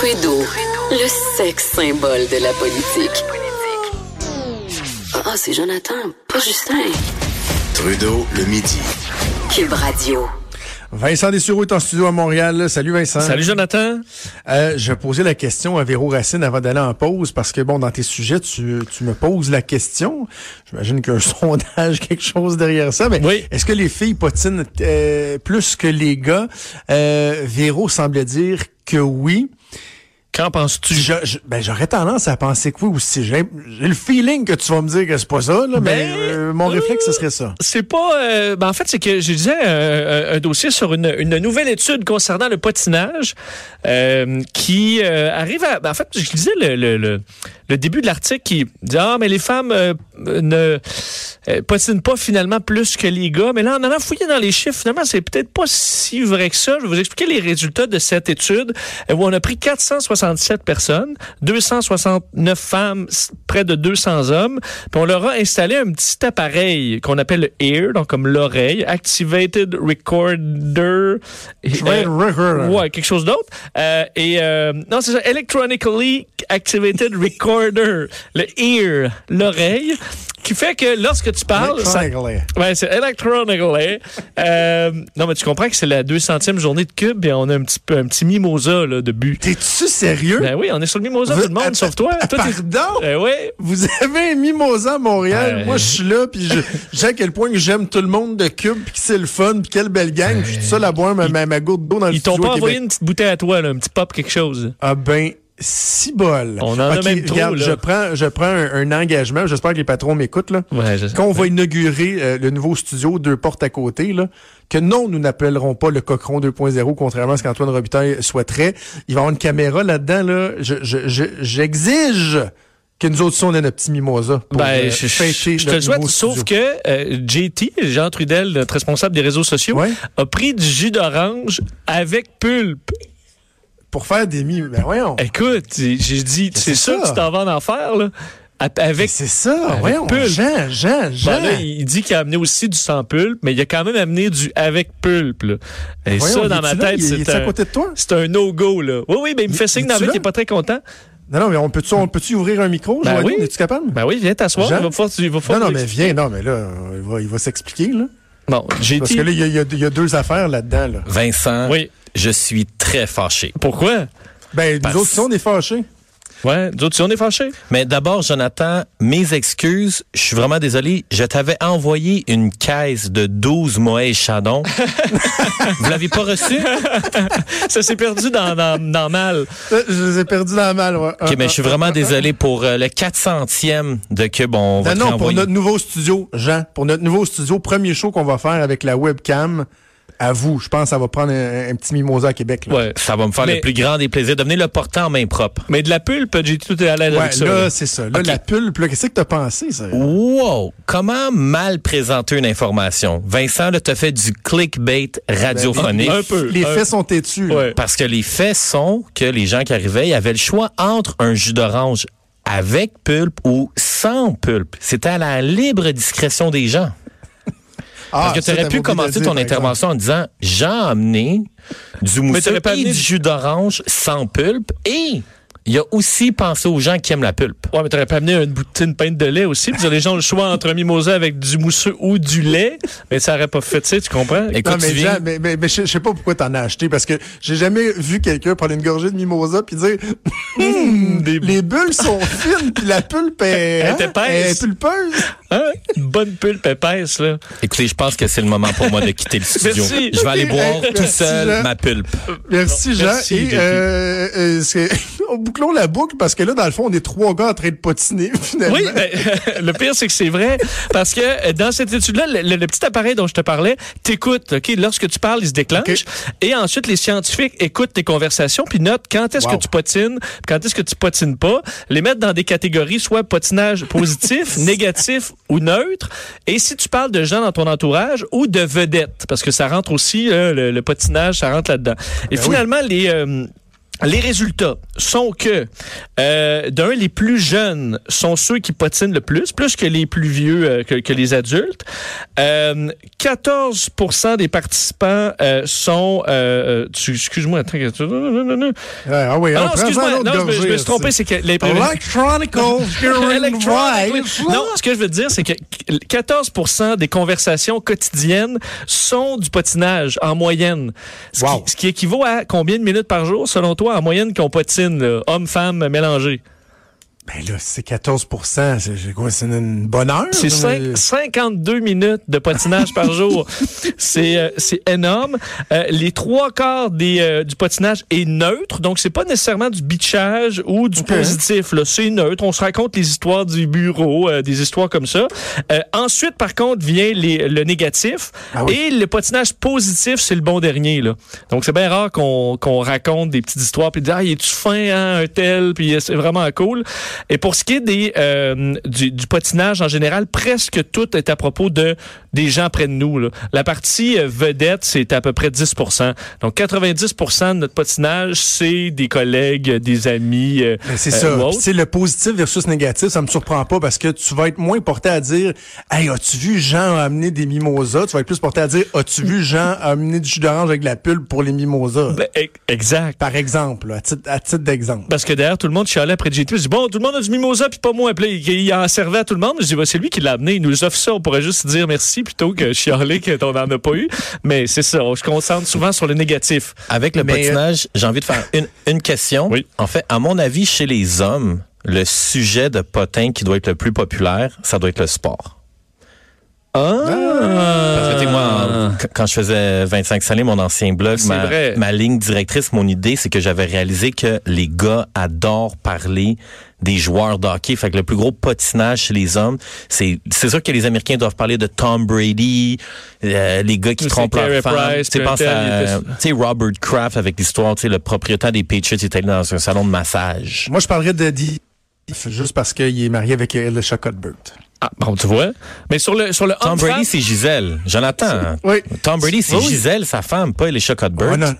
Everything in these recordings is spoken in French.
Trudeau, le sexe symbole de la politique. Ah, c'est Jonathan, pas Justin. Trudeau, le midi. Cube Radio. Vincent Dessureau est en studio à Montréal. Salut Vincent. Salut Jonathan. Euh, je posais la question à Véro Racine avant d'aller en pause parce que bon, dans tes sujets, tu, tu me poses la question. J'imagine qu'un sondage, quelque chose derrière ça. Mais Oui. est-ce que les filles patinent euh, plus que les gars? Euh, Véro semblait dire que oui. Qu'en penses-tu? Ben, j'aurais tendance à penser que oui aussi. J'ai le feeling que tu vas me dire que c'est pas ça, là, mais Ben, euh, mon réflexe, ce serait ça. C'est pas. euh, ben en fait, c'est que je disais euh, un, dossier sur une, une nouvelle étude concernant le patinage qui arrive à. ben, en fait, je lisais le, le, le, le début de l'article qui dit Ah, mais les femmes ne patinent pas finalement plus que les gars. Mais là, en allant fouiller dans les chiffres, finalement, c'est peut-être pas si vrai que ça. Je vais vous expliquer les résultats de cette étude où on a pris 467 personnes, 269 femmes, près de 200 hommes, puis on leur a installé un petit appareil qu'on appelle le ear, donc comme l'oreille, activated recorder. Ouais, Euh, ouais, quelque chose d'autre. Euh, et euh, non, c'est ça, electronically activated recorder, le ear, l'oreille, qui fait que lorsque tu parles, Electronically. Ouais, c'est Electronically. euh, non, mais tu comprends que c'est la 200e journée de Cube et on a un petit peu un petit mimosa là, de but. T'es-tu sérieux? Ben oui, on est sur le mimosa, Vous- tout le monde, sauf toi. Toi, t'es- Pardon? Euh, ouais. Vous avez un mimosa à Montréal? Ouais. Moi, je suis là, puis je, sais à quel point que j'aime tout le monde de Cube, puis que c'est le fun, puis quelle belle gang. Je suis tout seul à boire ma, ma, ma goutte d'eau dans le Ils t'ont pas envoyé une petite bouteille à toi, là, un petit pop, quelque chose. Ah ben, si bol. On en a même trop, regarde, là. Je prends, je prends un, un engagement. J'espère que les patrons m'écoutent, là. Ouais, je sais. Quand on va inaugurer euh, le nouveau studio, deux portes à côté, là, que non, nous n'appellerons pas le Cochon 2.0, contrairement à ce qu'Antoine Robitaille souhaiterait. Il va y avoir une caméra là-dedans, là. Je, je, je- j'exige que nous autres, on ait notre petit mimosa. Pour, Ben, euh, je, je- fêter je te le souhaite, sauf que euh, JT, Jean Trudel, notre responsable des réseaux sociaux, Ouais. a pris du jus d'orange avec pulpe. Pour faire des mi... Ben voyons. Écoute, j'ai dit, c'est ça que tu t'en vas en faire, là. Avec c'est ça, avec voyons. pulpe. Jean, Jean, Jean. Bon, là, il dit qu'il a amené aussi du sans pulpe, mais il a quand même amené du avec pulpe. là. Et Voyons, ça, dans ma tête, c'est un, côté de toi? c'est un no-go. là. Oui, oui, mais il me fait signe là? qu'il est pas très content. Non, non, mais on peut-tu, on peut-tu ouvrir un micro? Ben oui. Es-tu capable? Ben oui, viens t'asseoir. Il va pouvoir, il va non, non, mais viens, non, mais là, il va, il va s'expliquer, là. Bon, JT. Parce que là, il y a, il y a- il y a deux affaires là-dedans, là. Vincent, Oui. Je suis très fâché. Pourquoi? Ben, Parce- nous autres, on est fâchés. Ouais, d'autres, si on est fâchés. Mais d'abord, Jonathan, mes excuses. Je suis vraiment désolé. Je t'avais envoyé une caisse de 12 Moët Chadon. Vous l'avez pas reçu? Ça s'est perdu dans, dans, dans mal. Euh, Je les ai perdus dans malle, ouais. OK, mais je suis vraiment désolé pour euh, le 400e de Cube. On va Non, non, pour notre nouveau studio, Jean, pour notre nouveau studio, premier show qu'on va faire avec la webcam, à vous, je pense que ça va prendre un, un petit mimosa à Québec. Là. Ouais. Ça va me faire Mais- le plus grand des plaisirs. Devenez le portant en main propre. Mais de la pulpe, JT, tout est à l'aise Ouais, avec ça. là, là. c'est ça. Là, la pulpe, là, qu'est-ce que t'as pensé, ça? Wow! Comment mal présenter une information? Vincent, là, t'as fait du clickbait radiophonique. un peu. Les un- faits sont têtus. là. Ouais. Parce que les faits sont que les gens qui arrivaient, ils avaient le choix entre un jus d'orange avec pulpe ou sans pulpe. C'était à la libre discrétion des gens. Ah, Parce que tu aurais pu commencer ton intervention en disant j'ai amené du mousseux pas et du- jus d'orange sans pulpe et il a aussi pensé aux gens qui aiment la pulpe. Ouais, mais t'aurais pas amené une bouteille, une pinte de lait aussi. Puis les gens ont le choix entre un mimosa avec du mousseux ou du lait. Mais ça aurait pas fait, tu sais, tu comprends? Écoute, Non, mais, viens- mais, mais, mais je sais pas pourquoi t'en as acheté, parce que j'ai jamais vu quelqu'un prendre une gorgée de mimosa puis dire Hum, des- les bulles sont fines puis la pulpe est, Elle est épaisse. elle est pulpeuse. Hein? Une bonne pulpe épaisse, là. Écoutez, je pense que c'est le moment pour moi de quitter le studio. Merci. Je vais aller boire Hey, tout seul Jean. ma pulpe. Merci Jean. merci, Et euh, euh, bouclons la boucle parce que là, dans le fond, on est trois gars en train de patiner, finalement. Oui, ben, le pire, c'est que c'est vrai. Parce que euh, dans cette étude-là, le, le petit appareil dont je te parlais t'écoute. OK? Lorsque tu parles, il se déclenche. Et ensuite, les scientifiques écoutent tes conversations puis notent quand est-ce Wow. que tu patines, quand est-ce que tu patines pas. Les mettre dans des catégories, soit patinage positif, négatif ou neutre. Et si tu parles de gens dans ton entourage ou de vedettes, parce que ça rentre aussi, euh, le, le patinage, ça rentre là-dedans. Et Ben finalement, les... euh, les résultats sont que, euh, d'un, les plus jeunes sont ceux qui patinent le plus, plus que les plus vieux, euh, que, que les adultes. Euh, 14% des participants euh, sont... Excuse-moi, attends. que- non, non, non, non. Ah oui, Ah on non, prend excuse-moi, non, je me, je me suis trompé, c'est que les device. Non, ce que je veux dire, c'est que 14% des conversations quotidiennes sont du patinage en moyenne. Ce, Wow. qui, ce qui équivaut à combien de minutes par jour, selon toi, en moyenne qu'on patine, hommes-femmes mélangés? Ben là, c'est 14 C'est c'est quoi? C'est une bonne heure? C'est mais- cinq- 52 minutes de patinage par jour. C'est euh, c'est énorme. Euh, les trois quarts des, euh, du patinage est neutre, donc c'est pas nécessairement du bitchage ou du Ok. positif. là. C'est neutre. On se raconte les histoires du bureau, euh, des histoires comme ça. Euh, ensuite, par contre, vient les, le négatif. Ah oui. Et le patinage positif, c'est le bon dernier. Là. Donc c'est bien rare qu'on qu'on raconte des petites histoires puis dire ah, il est-tu fin, hein, un tel, puis c'est vraiment cool. Et pour ce qui est des, euh, du, du patinage en général, presque tout est à propos de des gens près de nous. là. La partie euh, vedette, c'est à peu près 10 Donc 90 de notre patinage, c'est des collègues, des amis. euh, Ben, c'est euh, ça. sais, le positif versus négatif, ça me surprend pas parce que tu vas être moins porté à dire Hey, as-tu vu Jean amener des mimosas? Tu vas être plus porté à dire As-tu vu Jean amener du jus d'orange avec de la pulpe pour les mimosas? Ben, exact. Par exemple, là, à titre, à titre d'exemple. Parce que derrière, tout le monde chialait après JT. Je dis, bon, tout le monde a du mimosa, puis pas moi. Puis il en servait à tout le monde. Je dis, bah, c'est lui qui l'a amené. Il nous offre ça. On pourrait juste dire merci plutôt que chialer qu'on n'en a pas eu. Mais c'est ça. On se concentre souvent sur le négatif. Avec le Mais, patinage, j'ai envie de faire une, une question. Oui. En fait, à mon avis, chez les hommes, le sujet de potin qui doit être le plus populaire, ça doit être le sport. Parce que, tu sais, moi, quand je faisais 25 salés, mon ancien blog, ma, vrai. ma ligne directrice, mon idée, c'est que j'avais réalisé que les gars adorent parler des joueurs de hockey. Fait que le plus gros patinage chez les hommes, c'est c'est sûr que les Américains doivent parler de Tom Brady, euh, les gars qui trompent Carey leur femme. Price, Tu sais, puis un pense tel, à il était- tu sais, Robert Kraft avec l'histoire, tu sais, le propriétaire des Patriots il était allé dans un salon de massage. Moi, je parlerais de Di juste parce qu'il est marié avec Elisha Cuthbert. Ah, bon, tu vois? Mais sur le, sur le Tom Brady, c'est Gisèle. Jonathan. Oui. Tom Brady, c'est Oui. Gisèle, sa femme, pas Elisha Cuthbert. Ouais, non.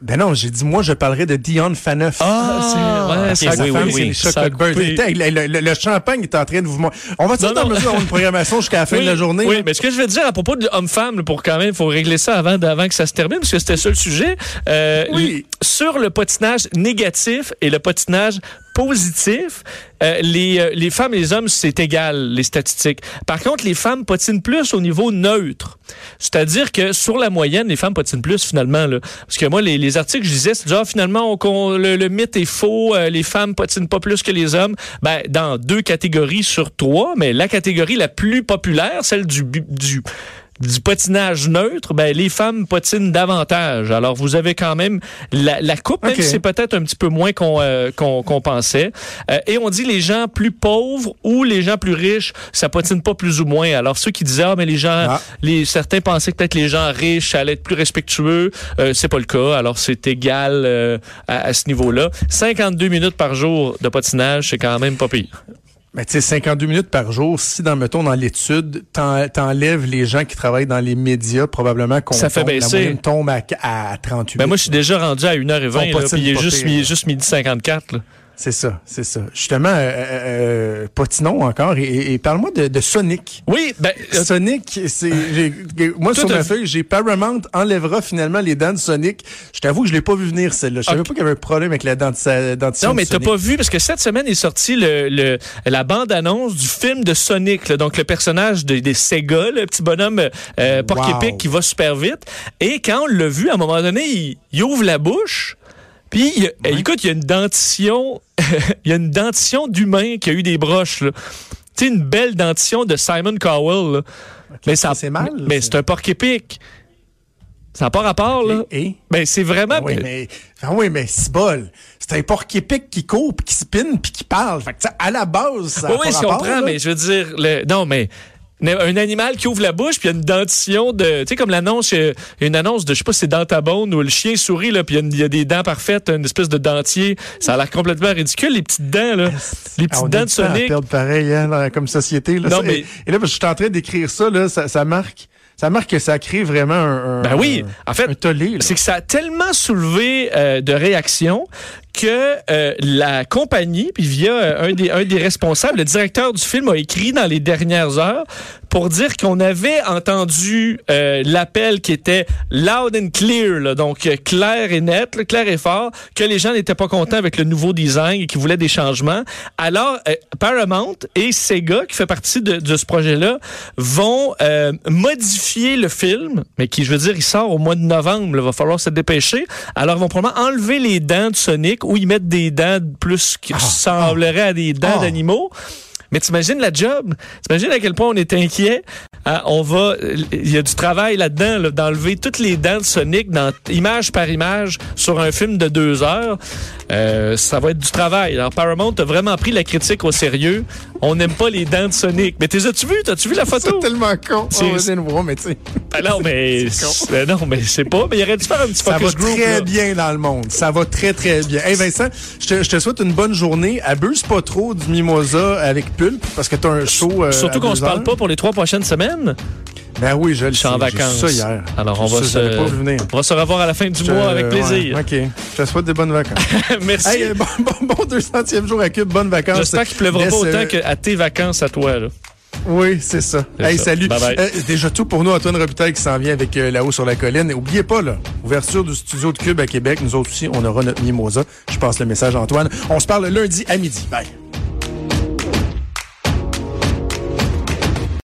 Ben non, j'ai dit, moi, je parlerai de Dion Phaneuf. Ah, c'est- ouais, ok, ça a Sa oui, femme, oui, c'est oui. Ça. Le, le- le- le champagne est en train de vous... On va non. mesure d'avoir une programmation jusqu'à la fin Oui, de la journée? Oui, là? mais ce que je veux dire à propos de homme-femme, pour quand même, il faut régler ça avant, avant que ça se termine, parce que c'était ça le sujet. Euh, Oui. Sur le patinage négatif et le patinage positif, euh, les, euh, les femmes et les hommes, c'est égal, les statistiques. Par contre, les femmes patinent plus au niveau neutre. C'est-à-dire que sur la moyenne, les femmes patinent plus finalement. Là. Parce que moi, les, les articles je disais, c'est genre finalement, on- le, le mythe est faux, euh, les femmes patinent pas plus que les hommes. Ben, dans deux catégories sur trois, mais la catégorie la plus populaire, celle du, du du patinage neutre, ben, les femmes patinent davantage. Alors, vous avez quand même la, la coupe, même si c'est peut-être un petit peu moins qu'on euh, pensait. Euh, et on dit les gens plus pauvres ou les gens plus riches, ça patine pas plus ou moins. Alors, ceux qui disaient, ah, mais les gens, Ah. les, certains pensaient que peut-être les gens riches, ça allait être plus respectueux. Euh, c'est pas le cas. Alors, c'est égal euh, à, à ce niveau-là. 52 minutes par jour de patinage, c'est quand même pas pire. Mais tu sais, 52 minutes par jour, si dans, mettons, dans l'étude, t'en- t'enlèves les gens qui travaillent dans les médias, probablement qu'on Ça fait tombe- la baisser. moyenne tombe à, à 38 Ben, moi, je suis déjà rendu à 1h20, On là, patine puis il est juste midi 54. Là. C'est ça, c'est ça. Justement, euh, euh, patinons encore et, parle-moi de, de Sonic. Oui, ben, euh, Sonic, c'est moi sur ma feuille, j'ai Paramount enlèvera finalement les dents de Sonic. Je t'avoue que je l'ai pas vu venir celle-là. Je savais pas qu'il y avait un problème avec la denti- dentition. Non, mais t'as pas vu, parce que cette semaine est sorti le, le- la bande-annonce du film de Sonic, là, donc le personnage de- des Sega, le petit bonhomme euh, porc-épic Wow. qui va super vite. Et quand on l'a vu, à un moment donné, il, il ouvre la bouche, puis il a- écoute, il y a une dentition, il y a une dentition d'humain qui a eu des broches. là. Tu sais, une belle dentition de Simon Cowell. là. Mais ça, c'est mal, Mais c'est un porc-épic. Ça n'a pas rapport, là. Et? et? Ben, c'est vraiment... Ah oui, mais, ah oui, mais c'est bol. C'est un porc épic qui court, puis qui spinne, puis qui parle. Fait que, à la base, ça Oui, a oui, je comprends, là. mais je veux dire... Le, non, mais... Un animal qui ouvre la bouche, puis il y a une dentition de. Tu sais, comme l'annonce, il y a une annonce de, je sais pas si c'est dans ta bone où le chien sourit, là, puis il y a y, des dents parfaites, une espèce de dentier. Ça a l'air complètement ridicule, les petites dents, là. Les Ah, petites on dents de Sonic. perdre pareil, hein, comme société. Là? Non, Ça- mais- et, et là, je suis en train d'écrire ça, là, ça, ça marque. Ça marque que ça crée vraiment un, un- Ben oui, en fait. C'est que ça a tellement soulevé euh, de réactions que euh, la compagnie, puis via euh, un des, un des responsables, le directeur du film a écrit dans les dernières heures pour dire qu'on avait entendu euh, l'appel qui était loud and clear, là, donc euh, clair et net, là, clair et fort, que les gens n'étaient pas contents avec le nouveau design et qu'ils voulaient des changements. Alors, euh, Paramount et Sega, qui fait partie de, de ce projet-là, vont euh, modifier le film, mais qui, je veux dire, il sort au mois de novembre, il va falloir se dépêcher. Alors, ils vont probablement enlever les dents de Sonic ou y mettre des dents plus qui ressembleraient à des dents Ah. d'animaux. Mais t'imagines la job? T'imagines à quel point on est inquiet? Ah, on va, il y a du travail là-dedans, là, d'enlever toutes les dents de Sonic, dans, image par image, sur un film de deux heures. Euh, ça va être du travail. Alors Paramount a vraiment pris la critique au sérieux. On n'aime pas les dents de Sonic. Mais t'es as-tu vu? T'as-tu vu la C'est photo? tellement con. C'est- voir, mais tu sais, Ah non, mais, C'est ben non, mais c'est pas. Mais il aurait dû faire un petit ça va focus group. très là. bien dans le monde. Ça va très, très bien. Hey Vincent, je te, je te souhaite une bonne journée. Abuse pas trop du mimosa avec pulpe parce que t'as un show. euh, Surtout qu'on se parle pas pour les trois prochaines semaines. Ben oui, je le suis en vacances. ça hier. Alors on va ça, pas se, venir. on va se revoir à la fin du Je- mois avec ouais, plaisir. OK. Je te souhaite des bonnes vacances. Merci. hey, bon, bon, bon 200e jour à Cube. Bonnes vacances. J'espère qu'il pleuvra Laisse, pas autant euh, qu'à tes vacances à toi. Là. Oui, c'est ça. Hey, ça. salut. Bye bye. Euh, déjà tout pour nous, Antoine Robitaille qui s'en vient avec euh, là-haut sur la colline. Et oubliez pas, là, ouverture du studio de Cube à Québec. Nous autres aussi, on aura notre mimosa. Je passe le message à Antoine. On se parle lundi à midi. Bye.